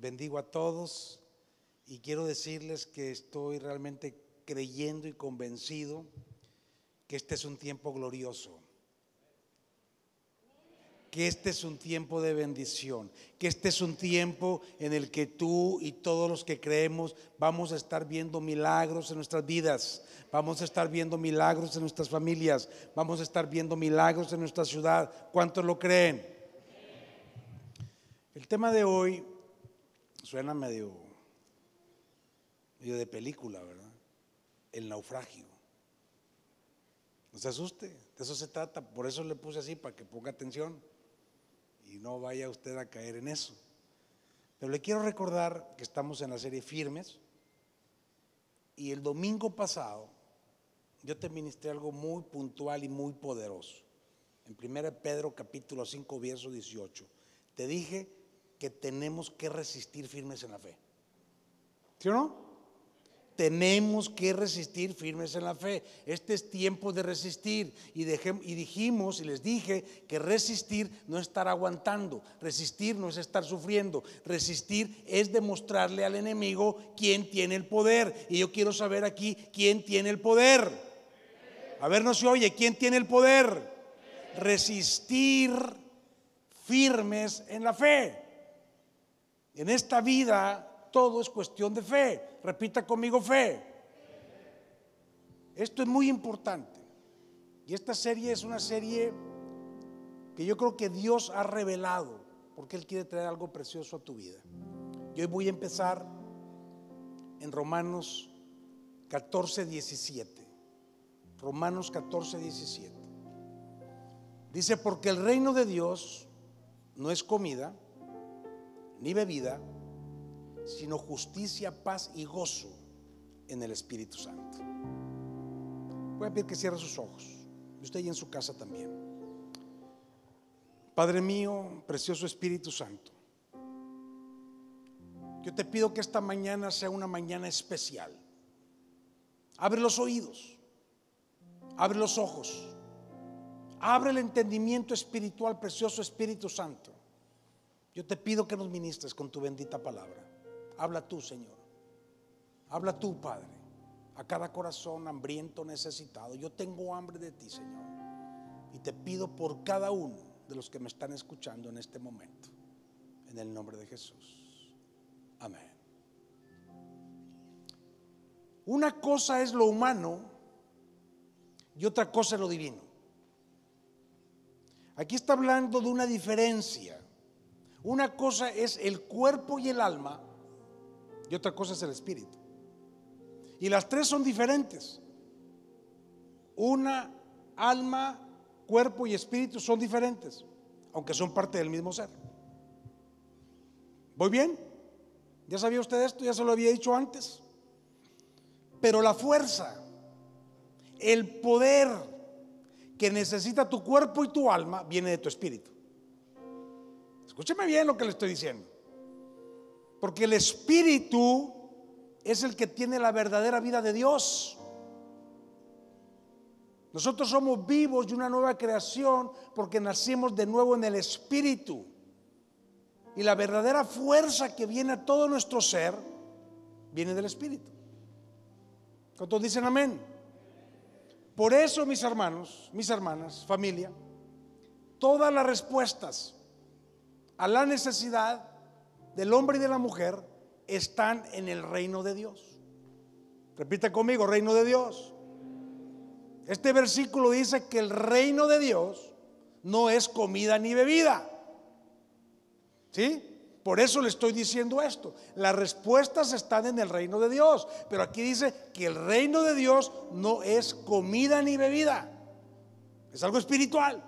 Bendigo a todos y quiero decirles que estoy realmente creyendo y convencido que este es un tiempo glorioso, que este es un tiempo de bendición, que este es un tiempo en el que tú y todos los que creemos vamos a estar viendo milagros en nuestras vidas, vamos a estar viendo milagros en nuestras familias, vamos a estar viendo milagros en nuestra ciudad. ¿Cuántos lo creen? El tema de hoy suena medio, medio de película, ¿verdad? El naufragio. No se asuste, de eso se trata, por eso le puse así, para que ponga atención y no vaya usted a caer en eso. Pero le quiero recordar que estamos en la serie Firmes y el domingo pasado yo te ministré algo muy puntual y muy poderoso. En 1 Pedro capítulo 5, verso 18. Te dije que tenemos que resistir firmes en la fe. ¿Sí o no? tenemos que resistir firmes en la fe. Este es tiempo de resistir. Y, y, dijimos y les dije que resistir no es estar aguantando, resistir no es estar sufriendo, resistir es demostrarle al enemigo quién tiene el poder. Y yo quiero saber aquí quién tiene el poder. A ver, no se oye, ¿quién tiene el poder? Resistir firmes en la fe. En esta vida todo es cuestión de fe. Repita conmigo fe. Esto es muy importante. Y esta serie es una serie que yo creo que Dios ha revelado porque Él quiere traer algo precioso a tu vida. Y hoy voy a empezar en Romanos 14, 17. Romanos 14, 17. Dice, porque el reino de Dios no es comida ni bebida, sino justicia, paz y gozo en el Espíritu Santo. Voy a pedir que cierre sus ojos. Y usted y en su casa también. Padre mío, precioso Espíritu Santo. Yo te pido que esta mañana sea una mañana especial. Abre los oídos. Abre los ojos. Abre el entendimiento espiritual, precioso Espíritu Santo. Yo te pido que nos ministres con tu bendita palabra. Habla tú, Señor. Habla tú, Padre, a cada corazón hambriento, necesitado. Yo tengo hambre de ti, Señor. Y te pido por cada uno de los que me están escuchando en este momento. En el nombre de Jesús. Amén. Una cosa es lo humano y otra cosa es lo divino. Aquí está hablando de una diferencia. Una cosa es el cuerpo y el alma y otra cosa es el espíritu. Y las tres son diferentes. Una, alma, cuerpo y espíritu son diferentes, aunque son parte del mismo ser. ¿Voy bien? ¿Ya sabía usted esto? Ya se lo había dicho antes. Pero la fuerza, el poder que necesita tu cuerpo y tu alma viene de tu espíritu. Escúcheme bien lo que le estoy diciendo. Porque el Espíritu es el que tiene la verdadera vida de Dios. Nosotros somos vivos de una nueva creación porque nacimos de nuevo en el Espíritu. Y la verdadera fuerza que viene a todo nuestro ser viene del Espíritu. ¿Cuántos dicen amén? Por eso, mis hermanos, mis hermanas, familia, todas las respuestas a la necesidad del hombre y de la mujer están en el reino de Dios. Repita conmigo, reino de Dios. Este versículo dice que el reino de Dios no es comida ni bebida. ¿Sí? Por eso le estoy diciendo esto. Las respuestas están en el reino de Dios. Pero aquí dice que el reino de Dios no es comida ni bebida. Es algo espiritual.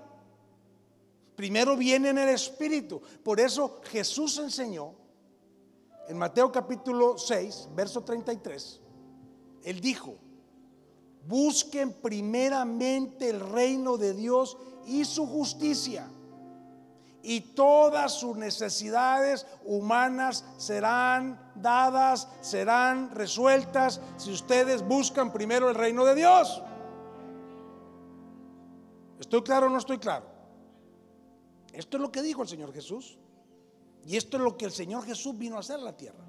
Primero viene en el espíritu. Por eso Jesús enseñó en Mateo capítulo 6, verso 33, él dijo, busquen primeramente el reino de Dios y su justicia, y todas sus necesidades humanas serán dadas, serán resueltas si ustedes buscan primero el reino de Dios. ¿Estoy claro o no estoy claro? Esto es lo que dijo el Señor Jesús. Y esto es lo que el Señor Jesús vino a hacer en la tierra.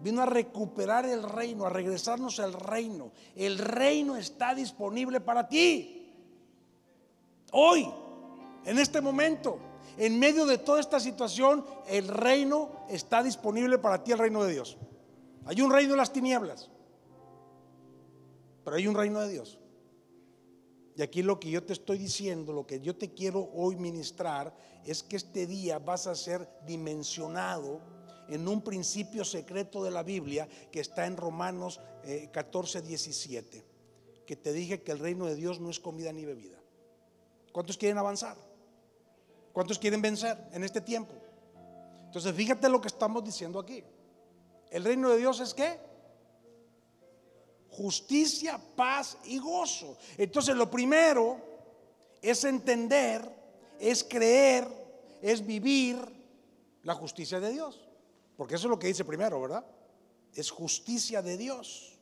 Vino a recuperar el reino, a regresarnos al reino. El reino está disponible para ti. Hoy, en este momento, en medio de toda esta situación, el reino está disponible para ti, el reino de Dios. Hay un reino de las tinieblas, pero hay un reino de Dios. Y aquí lo que yo te estoy diciendo, lo que yo te quiero hoy ministrar, es que este día vas a ser dimensionado en un principio secreto de la Biblia que está en Romanos 14, eh, 17, que te dije que el reino de Dios no es comida ni bebida. ¿Cuántos quieren avanzar? ¿Cuántos quieren vencer en este tiempo? Entonces, fíjate lo que estamos diciendo aquí. El reino de Dios es qué? Justicia, paz y gozo. Entonces, lo primero es entender, es creer, es vivir la justicia de Dios. Porque eso es lo que dice primero, ¿verdad? Es justicia de Dios.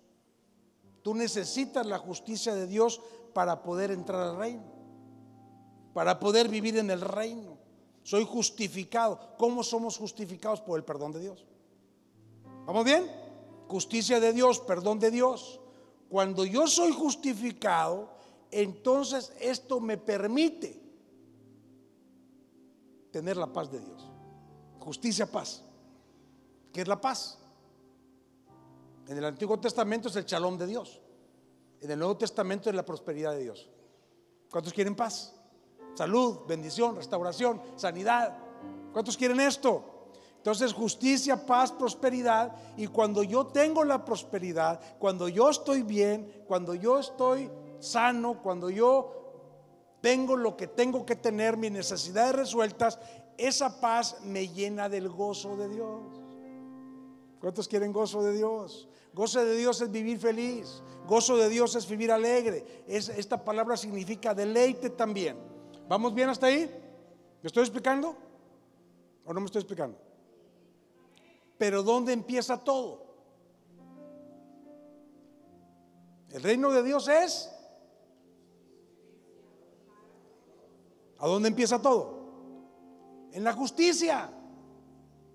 Tú necesitas la justicia de Dios para poder entrar al reino para poder vivir en el reino. Soy justificado. ¿Cómo somos justificados? Por el perdón de Dios. ¿Vamos bien? Justicia de Dios, perdón de Dios. Cuando yo soy justificado, entonces esto me permite tener la paz de Dios. Justicia, paz. ¿Qué es la paz? En el Antiguo Testamento es el chalón de Dios. En el Nuevo Testamento es la prosperidad de Dios. ¿Cuántos quieren paz? salud, bendición, restauración, sanidad. ¿Cuántos quieren esto? Entonces justicia, paz, prosperidad. Y cuando yo tengo la prosperidad, cuando yo estoy bien, cuando yo estoy sano, cuando yo tengo lo que tengo que tener, mis necesidades resueltas, esa paz me llena del gozo de Dios. ¿Cuántos quieren gozo de Dios? Gozo de Dios es vivir feliz. Gozo de Dios es vivir alegre. Es, esta palabra significa deleite también. ¿Vamos bien hasta ahí? ¿Me estoy explicando? ¿O no me estoy explicando? Pero ¿dónde empieza todo? El reino de Dios es... ¿A dónde empieza todo? En la justicia.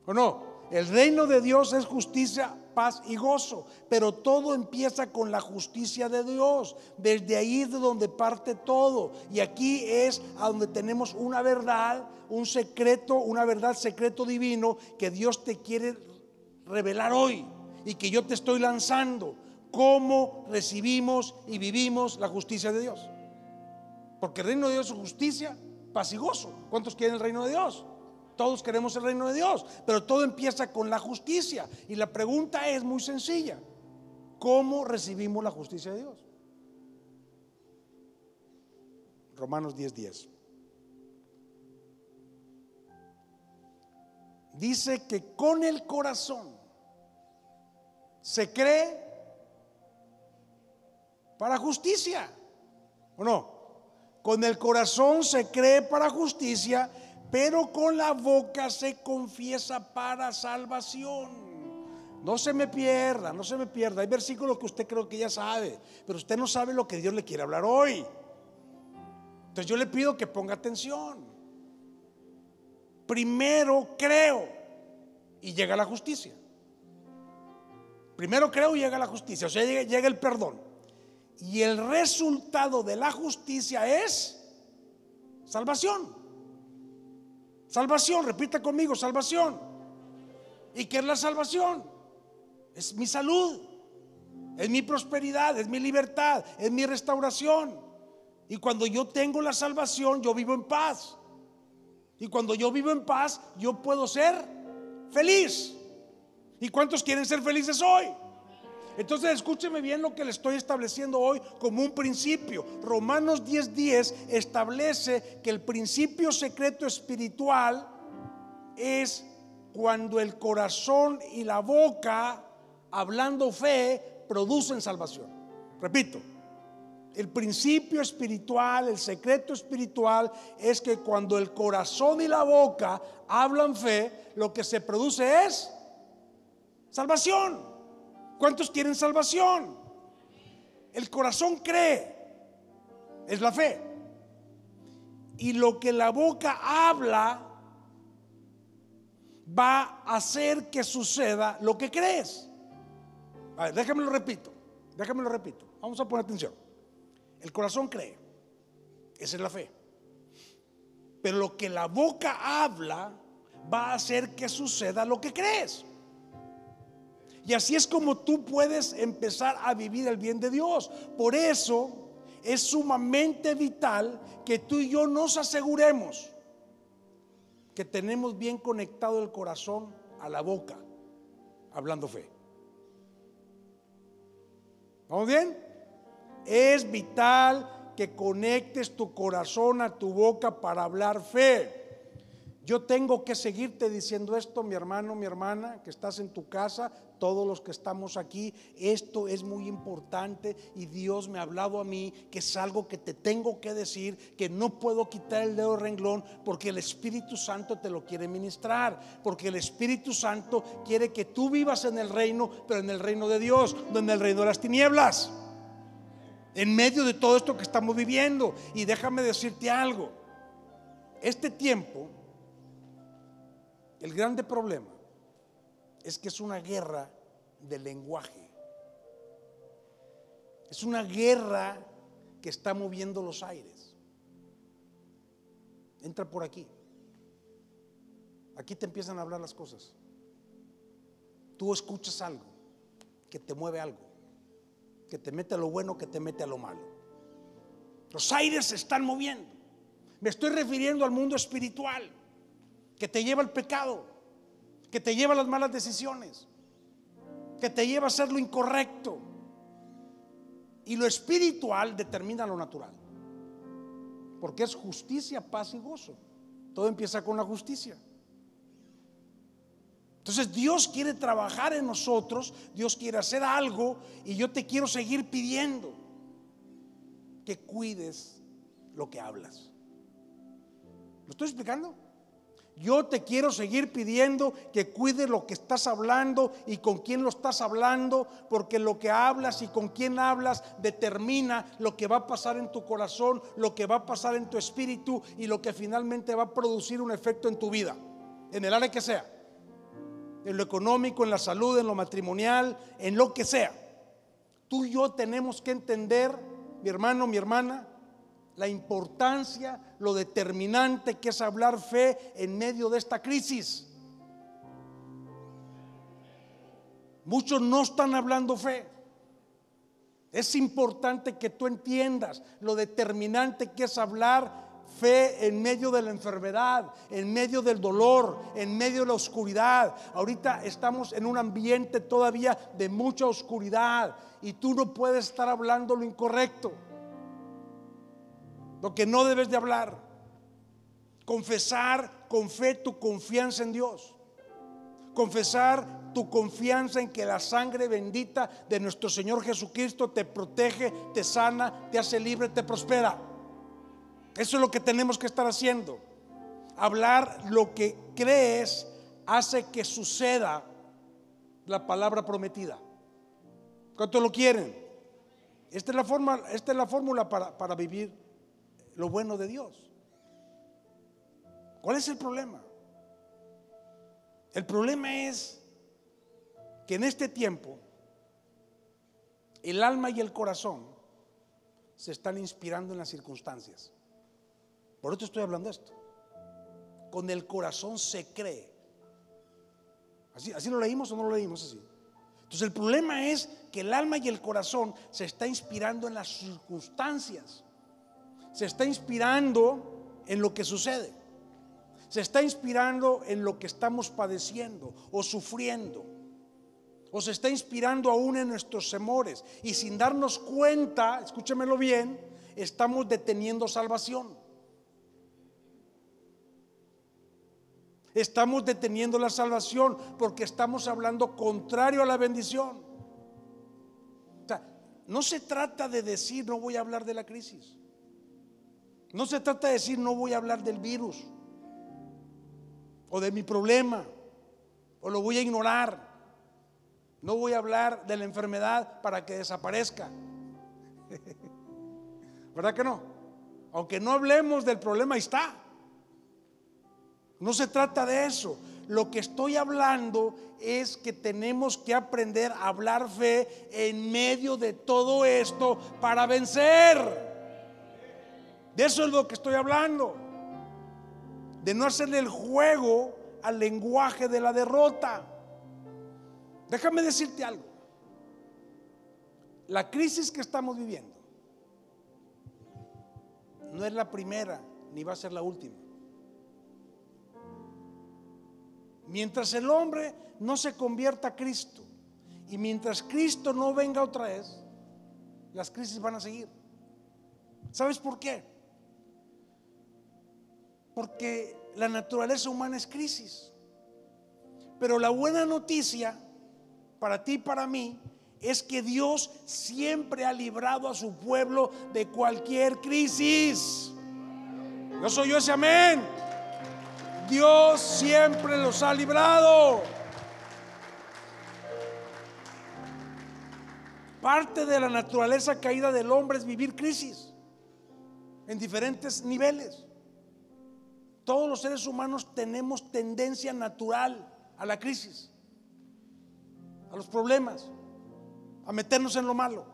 ¿O no? El reino de Dios es justicia paz y gozo. Pero todo empieza con la justicia de Dios. Desde ahí es de donde parte todo. Y aquí es a donde tenemos una verdad, un secreto, una verdad secreto divino que Dios te quiere revelar hoy y que yo te estoy lanzando. ¿Cómo recibimos y vivimos la justicia de Dios? Porque el reino de Dios es justicia, paz. ¿Cuántos quieren el reino de Dios? Todos queremos el reino de Dios, pero todo empieza con la justicia. Y la pregunta es muy sencilla. ¿Cómo recibimos la justicia de Dios? Romanos 10:10. 10. Dice que con el corazón se cree para justicia. ¿O no? Con el corazón se cree para justicia pero con la boca se confiesa para salvación. No se me pierda, no se me pierda. Hay versículos que usted creo que ya sabe, pero usted no sabe lo que Dios le quiere hablar hoy. Entonces yo le pido que ponga atención. Primero creo y llega la justicia. Primero creo y llega la justicia, o sea, llega, el perdón. Y el resultado de la justicia es salvación. Salvación, repita conmigo, salvación. ¿Y qué es la salvación? Es mi salud, es mi prosperidad, es mi libertad, es mi restauración. Y cuando yo tengo la salvación, yo vivo en paz. Y cuando yo vivo en paz, yo puedo ser feliz. ¿Y cuántos quieren ser felices hoy? Entonces escúcheme bien lo que le estoy estableciendo hoy como un principio. Romanos 10:10 establece que el principio secreto espiritual es cuando el corazón y la boca, hablando fe, producen salvación. Repito, el principio espiritual, el secreto espiritual es que cuando el corazón y la boca hablan fe, lo que se produce es salvación. ¿Cuántos quieren salvación? El corazón cree, es la fe. Y lo que la boca habla va a hacer que suceda lo que crees. A ver, déjame lo repito, déjame lo repito. Vamos a poner atención. El corazón cree, esa es la fe. Pero lo que la boca habla va a hacer que suceda lo que crees. Y así es como tú puedes empezar a vivir el bien de Dios. Por eso es sumamente vital que tú y yo nos aseguremos que tenemos bien conectado el corazón a la boca, hablando fe. ¿Vamos bien? Es vital que conectes tu corazón a tu boca para hablar fe. Yo tengo que seguirte diciendo esto, mi hermano, mi hermana, que estás en tu casa, todos los que estamos aquí. Esto es muy importante y Dios me ha hablado a mí que es algo que te tengo que decir, que no puedo quitar el dedo renglón porque el Espíritu Santo te lo quiere ministrar, porque el Espíritu Santo quiere que tú vivas en el reino, pero en el reino de Dios, no en el reino de las tinieblas. En medio de todo esto que estamos viviendo. Y déjame decirte algo. Este tiempo el grande problema es que es una guerra de lenguaje. Es una guerra que está moviendo los aires. Entra por aquí. Aquí te empiezan a hablar las cosas. Tú escuchas algo que te mueve algo, que te mete a lo bueno, que te mete a lo malo. Los aires se están moviendo. Me estoy refiriendo al mundo espiritual que te lleva al pecado, que te lleva a las malas decisiones, que te lleva a hacer lo incorrecto. Y lo espiritual determina lo natural. Porque es justicia, paz y gozo. Todo empieza con la justicia. Entonces Dios quiere trabajar en nosotros, Dios quiere hacer algo y yo te quiero seguir pidiendo que cuides lo que hablas. ¿Lo estoy explicando? Yo te quiero seguir pidiendo que cuides lo que estás hablando y con quién lo estás hablando, porque lo que hablas y con quién hablas determina lo que va a pasar en tu corazón, lo que va a pasar en tu espíritu y lo que finalmente va a producir un efecto en tu vida, en el área que sea, en lo económico, en la salud, en lo matrimonial, en lo que sea. Tú y yo tenemos que entender, mi hermano, mi hermana, la importancia, lo determinante que es hablar fe en medio de esta crisis. Muchos no están hablando fe. Es importante que tú entiendas lo determinante que es hablar fe en medio de la enfermedad, en medio del dolor, en medio de la oscuridad. Ahorita estamos en un ambiente todavía de mucha oscuridad y tú no puedes estar hablando lo incorrecto lo que no debes de hablar. Confesar con fe tu confianza en Dios. Confesar tu confianza en que la sangre bendita de nuestro Señor Jesucristo te protege, te sana, te hace libre, te prospera. Eso es lo que tenemos que estar haciendo. Hablar lo que crees hace que suceda la palabra prometida. ¿Cuánto lo quieren? Esta es la, forma, esta es la fórmula para, para vivir lo bueno de Dios. ¿Cuál es el problema? El problema es que en este tiempo el alma y el corazón se están inspirando en las circunstancias. Por eso estoy hablando de esto. Con el corazón se cree. ¿Así, ¿Así lo leímos o no lo leímos así? Entonces el problema es que el alma y el corazón se está inspirando en las circunstancias se está inspirando en lo que sucede. Se está inspirando en lo que estamos padeciendo o sufriendo. O se está inspirando aún en nuestros temores. Y sin darnos cuenta, escúchemelo bien, estamos deteniendo salvación. Estamos deteniendo la salvación porque estamos hablando contrario a la bendición. O sea, no se trata de decir no voy a hablar de la crisis. No se trata de decir no voy a hablar del virus o de mi problema o lo voy a ignorar. No voy a hablar de la enfermedad para que desaparezca. ¿Verdad que no? Aunque no hablemos del problema, ahí está. No se trata de eso. Lo que estoy hablando es que tenemos que aprender a hablar fe en medio de todo esto para vencer. De eso es lo que estoy hablando. De no hacerle el juego al lenguaje de la derrota. Déjame decirte algo. La crisis que estamos viviendo no es la primera ni va a ser la última. Mientras el hombre no se convierta a Cristo y mientras Cristo no venga otra vez, las crisis van a seguir. ¿Sabes por qué? Porque la naturaleza humana es crisis. Pero la buena noticia para ti y para mí es que Dios siempre ha librado a su pueblo de cualquier crisis. No soy yo ese amén. Dios siempre los ha librado. Parte de la naturaleza caída del hombre es vivir crisis en diferentes niveles. Todos los seres humanos tenemos tendencia natural a la crisis, a los problemas, a meternos en lo malo.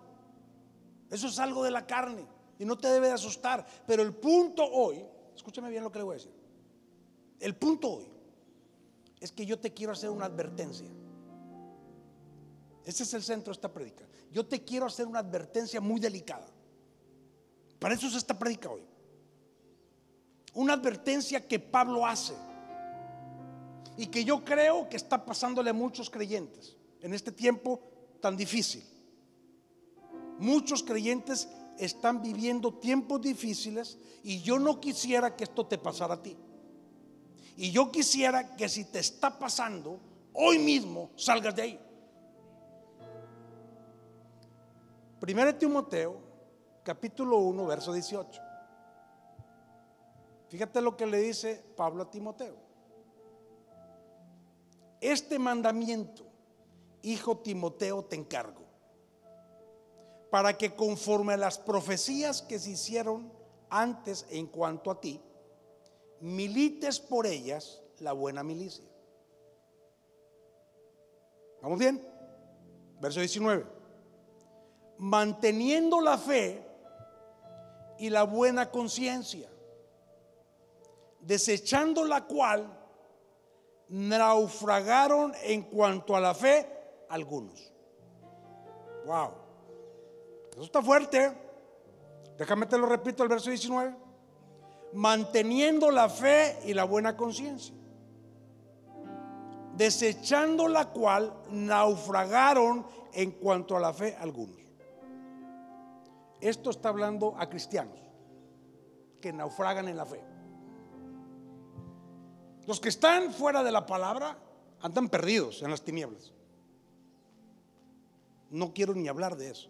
Eso es algo de la carne y no te debe de asustar. Pero el punto hoy, escúchame bien lo que le voy a decir. El punto hoy es que yo te quiero hacer una advertencia. Ese es el centro de esta predica. Yo te quiero hacer una advertencia muy delicada. Para eso es esta predica hoy. Una advertencia que Pablo hace y que yo creo que está pasándole a muchos creyentes en este tiempo tan difícil. Muchos creyentes están viviendo tiempos difíciles y yo no quisiera que esto te pasara a ti. Y yo quisiera que si te está pasando, hoy mismo salgas de ahí. Primero Timoteo, capítulo 1, verso 18. Fíjate lo que le dice Pablo a Timoteo. Este mandamiento, hijo Timoteo, te encargo, para que conforme a las profecías que se hicieron antes en cuanto a ti, milites por ellas la buena milicia. ¿Vamos bien? Verso 19. Manteniendo la fe y la buena conciencia, desechando la cual naufragaron en cuanto a la fe algunos. Wow. Eso está fuerte. Déjame te lo repito el verso 19 manteniendo la fe y la buena conciencia, desechando la cual naufragaron en cuanto a la fe algunos. Esto está hablando a cristianos que naufragan en la fe. Los que están fuera de la palabra andan perdidos en las tinieblas. No quiero ni hablar de eso.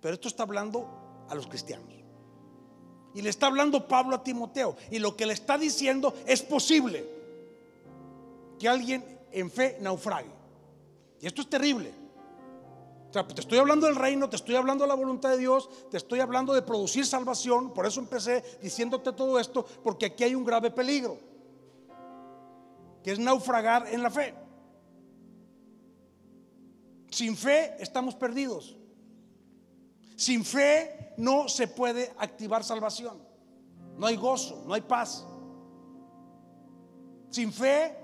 Pero esto está hablando a los cristianos. Y le está hablando Pablo a Timoteo. Y lo que le está diciendo es posible que alguien en fe naufrague. Y esto es terrible. O sea, te estoy hablando del reino, te estoy hablando de la voluntad de Dios, te estoy hablando de producir salvación. Por eso empecé diciéndote todo esto, porque aquí hay un grave peligro, que es naufragar en la fe. Sin fe estamos perdidos. Sin fe no se puede activar salvación. No hay gozo, no hay paz. Sin fe,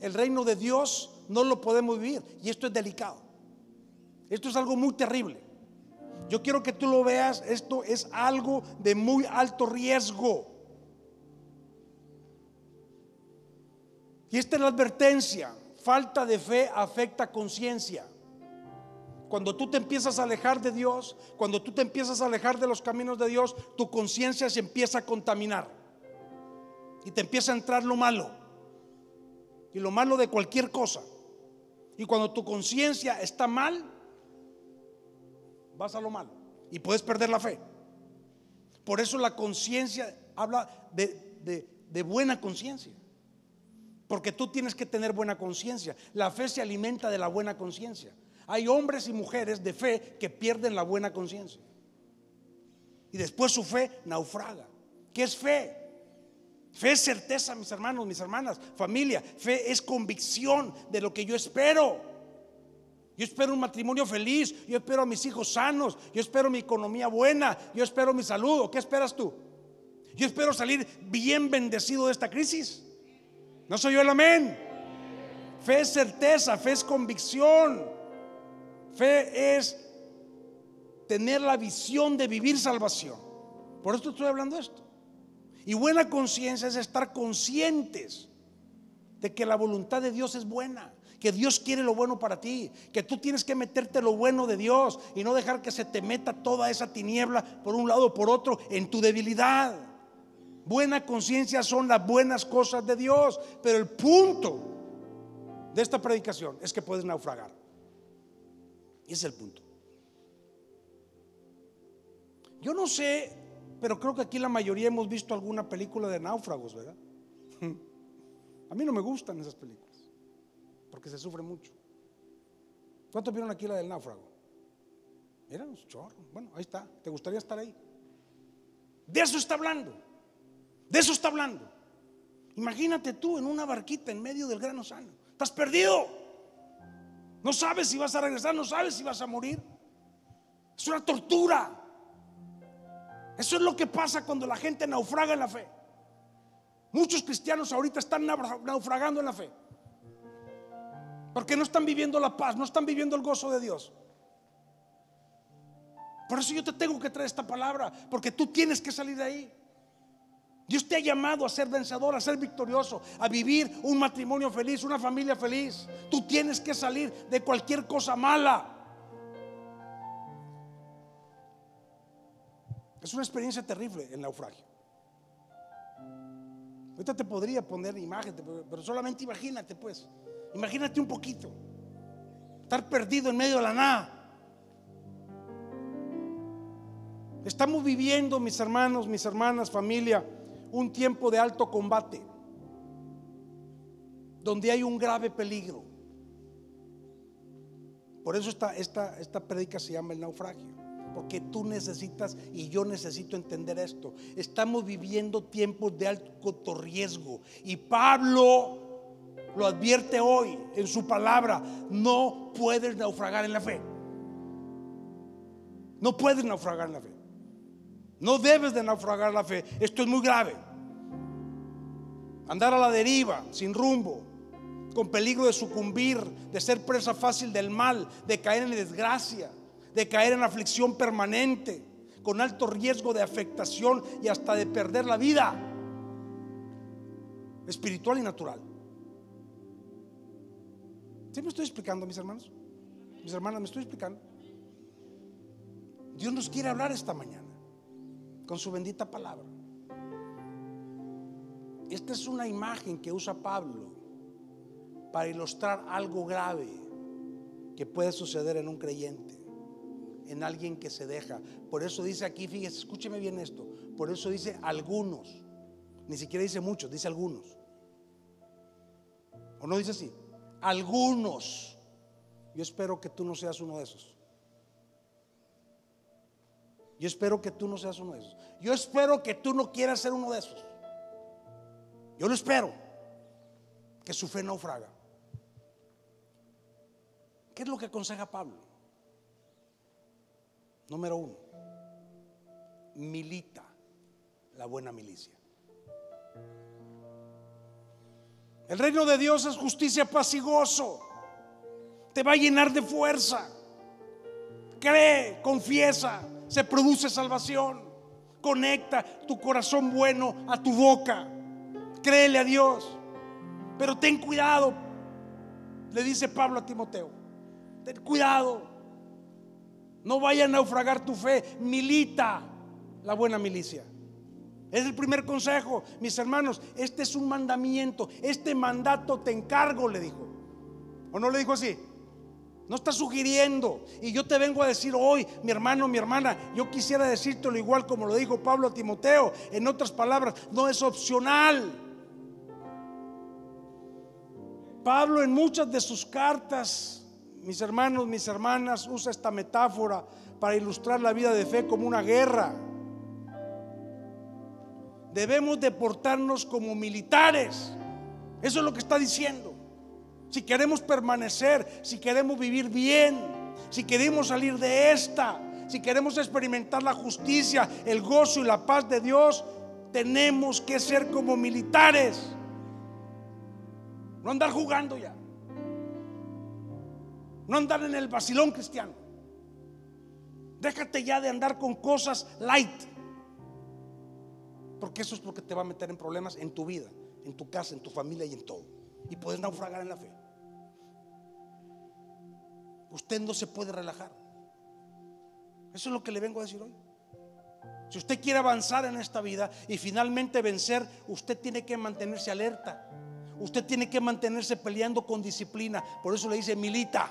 el reino de Dios no lo podemos vivir. Y esto es delicado. Esto es algo muy terrible. Yo quiero que tú lo veas. Esto es algo de muy alto riesgo. Y esta es la advertencia. Falta de fe afecta conciencia. Cuando tú te empiezas a alejar de Dios, cuando tú te empiezas a alejar de los caminos de Dios, tu conciencia se empieza a contaminar. Y te empieza a entrar lo malo. Y lo malo de cualquier cosa. Y cuando tu conciencia está mal, vas a lo malo. Y puedes perder la fe. Por eso la conciencia habla de, de buena conciencia. Porque tú tienes que tener buena conciencia. La fe se alimenta de la buena conciencia. Hay hombres y mujeres de fe que pierden la buena conciencia. Y después su fe naufraga. ¿Qué es fe? Fe es certeza, mis hermanos, mis hermanas, familia. Fe es convicción de lo que yo espero. Yo espero un matrimonio feliz, yo espero a mis hijos sanos, yo espero mi economía buena, yo espero mi salud. ¿Qué esperas tú? Yo espero salir bien bendecido de esta crisis. ¿No soy yo el amén? Fe es certeza, fe es convicción. Fe es tener la visión de vivir salvación. Por esto estoy hablando de esto. Y buena conciencia es estar conscientes de que la voluntad de Dios es buena, que Dios quiere lo bueno para ti, que tú tienes que meterte lo bueno de Dios y no dejar que se te meta toda esa tiniebla por un lado o por otro en tu debilidad. Buena conciencia son las buenas cosas de Dios, pero el punto de esta predicación es que puedes naufragar. Y ese es el punto. Yo no sé, pero creo que aquí la mayoría hemos visto alguna película de náufragos, ¿verdad? A mí no me gustan esas películas, porque se sufre mucho. ¿Cuántos vieron aquí la del náufrago? Mira, un chorro. Bueno, ahí está. ¿Te gustaría estar ahí? De eso está hablando. De eso está hablando. Imagínate tú en una barquita en medio del gran océano. Estás perdido. No sabes si vas a regresar, no sabes si vas a morir. Es una tortura. Eso es lo que pasa cuando la gente naufraga en la fe. Muchos cristianos ahorita están naufragando en la fe. Porque no están viviendo la paz, no están viviendo el gozo de Dios. Por eso yo te tengo que traer esta palabra, porque tú tienes que salir de ahí. Dios te ha llamado a ser vencedor, a ser victorioso, a vivir un matrimonio feliz, una familia feliz. Tú tienes que salir de cualquier cosa mala. Es una experiencia terrible el naufragio. Ahorita te podría poner imagen, pero solamente imagínate pues. Imagínate un poquito. Estar perdido en medio de la nada. Estamos viviendo, mis hermanos, mis hermanas, familia, un tiempo de alto combate, donde hay un grave peligro. Por eso esta, esta, esta predica se llama el naufragio. Porque tú necesitas y yo necesito entender esto. Estamos viviendo tiempos de alto riesgo. Y Pablo lo advierte hoy en su palabra. No puedes naufragar en la fe. No puedes naufragar en la fe. No debes de naufragar la fe. Esto es muy grave. Andar a la deriva, sin rumbo, con peligro de sucumbir, de ser presa fácil del mal, de caer en desgracia de caer en aflicción permanente, con alto riesgo de afectación y hasta de perder la vida espiritual y natural. ¿Sí me estoy explicando, mis hermanos? Mis hermanas, ¿me estoy explicando? Dios nos quiere hablar esta mañana con su bendita palabra. Esta es una imagen que usa Pablo para ilustrar algo grave que puede suceder en un creyente en alguien que se deja. Por eso dice aquí, fíjese, escúcheme bien esto. Por eso dice algunos. Ni siquiera dice muchos, dice algunos. ¿O no dice así? Algunos. Yo espero que tú no seas uno de esos. Yo espero que tú no seas uno de esos. Yo espero que tú no quieras ser uno de esos. Yo lo espero. Que su fe naufraga. ¿Qué es lo que aconseja Pablo? Número uno, milita la buena milicia. El reino de Dios es justicia, paz y gozo. Te va a llenar de fuerza. Cree, confiesa, se produce salvación. Conecta tu corazón bueno a tu boca. Créele a Dios. Pero ten cuidado, le dice Pablo a Timoteo. Ten cuidado no vaya a naufragar tu fe, milita la buena milicia. Es el primer consejo, mis hermanos. Este es un mandamiento. Este mandato te encargo, le dijo. ¿O no le dijo así? No está sugiriendo. Y yo te vengo a decir hoy, mi hermano, mi hermana, yo quisiera decírtelo igual como lo dijo Pablo a Timoteo. En otras palabras, no es opcional. Pablo en muchas de sus cartas mis hermanos, mis hermanas, usa esta metáfora para ilustrar la vida de fe como una guerra. debemos de portarnos como militares. Eso es lo que está diciendo. Si queremos permanecer, si queremos vivir bien, si queremos salir de esta, si queremos experimentar la justicia, el gozo y la paz de Dios, tenemos que ser como militares. No andar jugando ya. No andar en el vacilón cristiano. Déjate ya de andar con cosas light. Porque eso es lo que te va a meter en problemas en tu vida, en tu casa, en tu familia y en todo. Y puedes naufragar en la fe. Usted no se puede relajar. Eso es lo que le vengo a decir hoy. Si usted quiere avanzar en esta vida y finalmente vencer, usted tiene que mantenerse alerta. Usted tiene que mantenerse peleando con disciplina. Por eso le dice milita.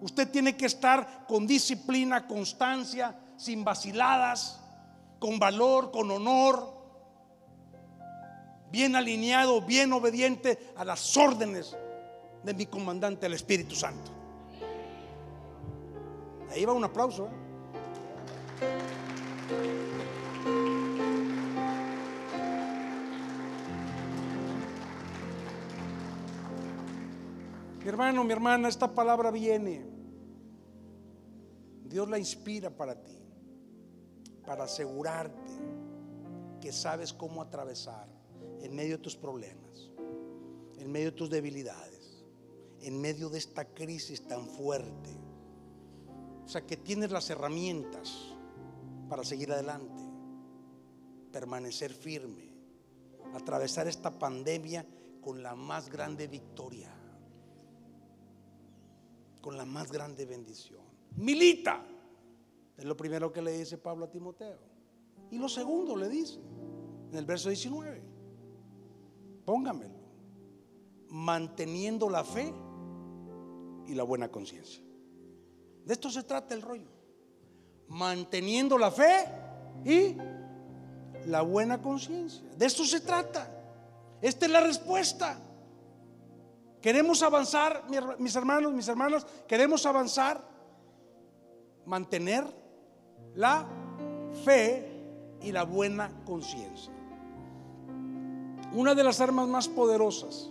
Usted tiene que estar con disciplina, constancia, sin vaciladas, con valor, con honor, bien alineado, bien obediente a las órdenes de mi comandante, el Espíritu Santo. Ahí va un aplauso. ¿eh? Mi hermano, mi hermana, esta palabra viene. Dios la inspira para ti, para asegurarte que sabes cómo atravesar en medio de tus problemas, en medio de tus debilidades, en medio de esta crisis tan fuerte. O sea, que tienes las herramientas para seguir adelante, permanecer firme, atravesar esta pandemia con la más grande victoria con la más grande bendición. Milita. Es lo primero que le dice Pablo a Timoteo. Y lo segundo le dice en el verso 19. Póngamelo. Manteniendo la fe y la buena conciencia. De esto se trata el rollo. Manteniendo la fe y la buena conciencia. De esto se trata. Esta es la respuesta. Queremos avanzar, mis hermanos, mis hermanas, queremos avanzar, mantener la fe y la buena conciencia. Una de las armas más poderosas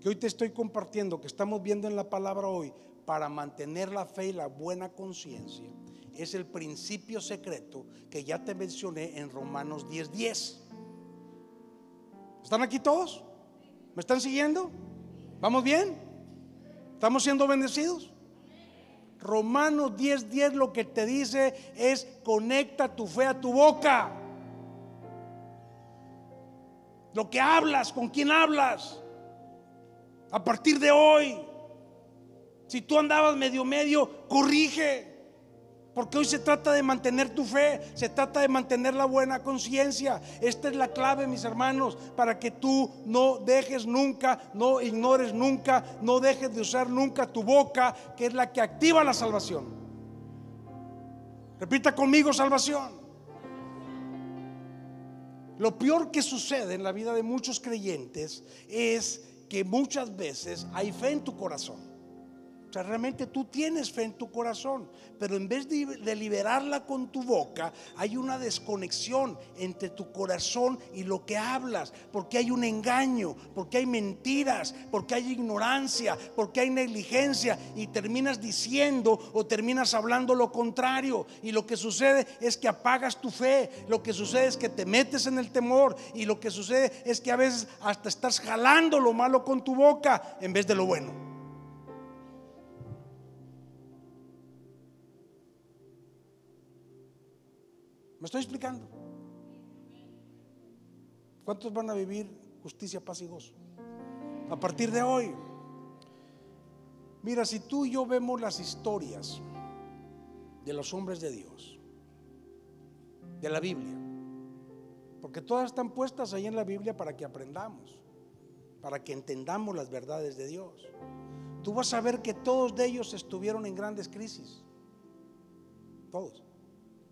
que hoy te estoy compartiendo, que estamos viendo en la palabra hoy, para mantener la fe y la buena conciencia, es el principio secreto que ya te mencioné en Romanos 10:10. 10. ¿Están aquí todos? ¿Me están siguiendo? ¿Vamos bien? ¿Estamos siendo bendecidos? Romanos 10:10 10 lo que te dice es conecta tu fe a tu boca. Lo que hablas, con quién hablas. A partir de hoy, si tú andabas medio medio, corrige. Porque hoy se trata de mantener tu fe, se trata de mantener la buena conciencia. Esta es la clave, mis hermanos, para que tú no dejes nunca, no ignores nunca, no dejes de usar nunca tu boca, que es la que activa la salvación. Repita conmigo, salvación. Lo peor que sucede en la vida de muchos creyentes es que muchas veces hay fe en tu corazón o sea, realmente tú tienes fe en tu corazón, pero en vez de, liberarla con tu boca, hay una desconexión entre tu corazón y lo que hablas, porque hay un engaño, porque hay mentiras, porque hay ignorancia, porque hay negligencia y terminas diciendo o terminas hablando lo contrario. Y lo que sucede es que apagas tu fe, lo que sucede es que te metes en el temor y lo que sucede es que a veces hasta estás jalando lo malo con tu boca en vez de lo bueno. ¿Me estoy explicando? ¿Cuántos van a vivir justicia, paz y gozo? A partir de hoy. Mira, si tú y yo vemos las historias de los hombres de Dios, de la Biblia, porque todas están puestas ahí en la Biblia para que aprendamos, para que entendamos las verdades de Dios. Tú vas a ver que todos de ellos estuvieron en grandes crisis. Todos.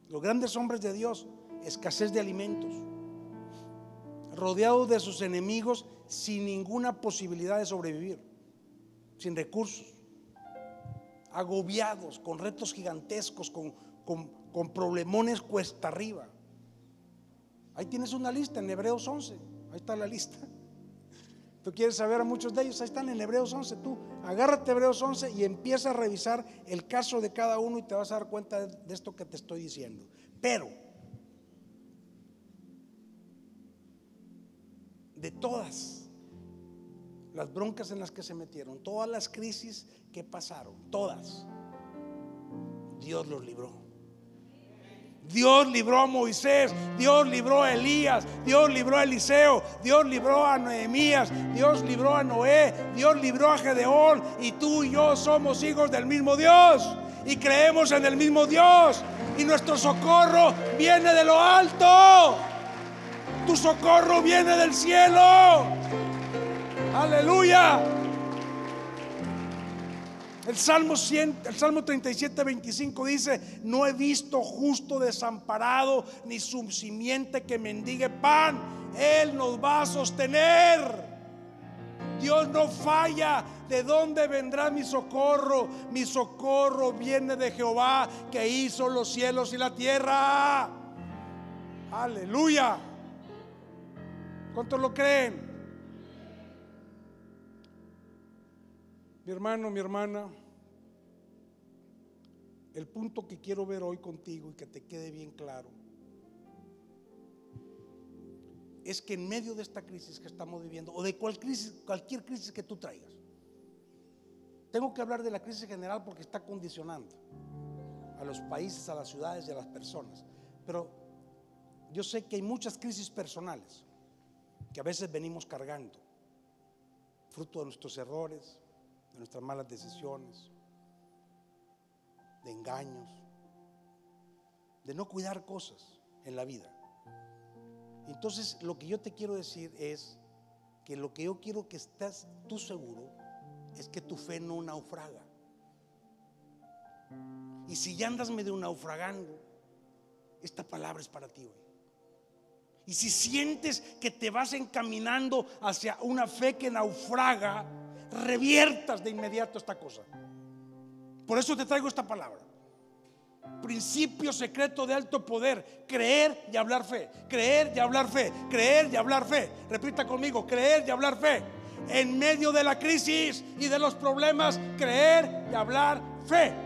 Los grandes hombres de Dios, escasez de alimentos, rodeados de sus enemigos sin ninguna posibilidad de sobrevivir, sin recursos, agobiados, con retos gigantescos, con, con, problemones cuesta arriba. Ahí tienes una lista en Hebreos 11. Ahí está la lista. Tú quieres saber a muchos de ellos, ahí están en Hebreos 11. Tú agárrate Hebreos 11 y empieza a revisar el caso de cada uno y te vas a dar cuenta de esto que te estoy diciendo. Pero, de todas las broncas en las que se metieron, todas las crisis que pasaron, todas, Dios los libró. Dios libró a Moisés, Dios libró a Elías, Dios libró a Eliseo, Dios libró a Nehemías, Dios libró a Noé, Dios libró a Gedeón y tú y yo somos hijos del mismo Dios y creemos en el mismo Dios y nuestro socorro viene de lo alto. Tu socorro viene del cielo. Aleluya. El Salmo, 100, el Salmo 37, 25 dice, no he visto justo desamparado ni su simiente que mendigue pan. Él nos va a sostener. Dios no falla. ¿De dónde vendrá mi socorro? Mi socorro viene de Jehová que hizo los cielos y la tierra. Aleluya. ¿Cuántos lo creen? Mi hermano, mi hermana, el punto que quiero ver hoy contigo y que te quede bien claro es que en medio de esta crisis que estamos viviendo o de cualquier crisis, cualquier crisis que tú traigas, tengo que hablar de la crisis general porque está condicionando a los países, a las ciudades y a las personas. Pero yo sé que hay muchas crisis personales que a veces venimos cargando, fruto de nuestros errores, de nuestras malas decisiones, de engaños, de no cuidar cosas en la vida. Entonces, lo que yo te quiero decir es que lo que yo quiero que estés tú seguro es que tu fe no naufraga. Y si ya andas medio naufragando, esta palabra es para ti hoy. Y si sientes que te vas encaminando hacia una fe que naufraga, reviertas de inmediato esta cosa. Por eso te traigo esta palabra. Principio secreto de alto poder, creer y hablar fe, creer y hablar fe, creer y hablar fe. Repita conmigo, creer y hablar fe. En medio de la crisis y de los problemas, creer y hablar fe.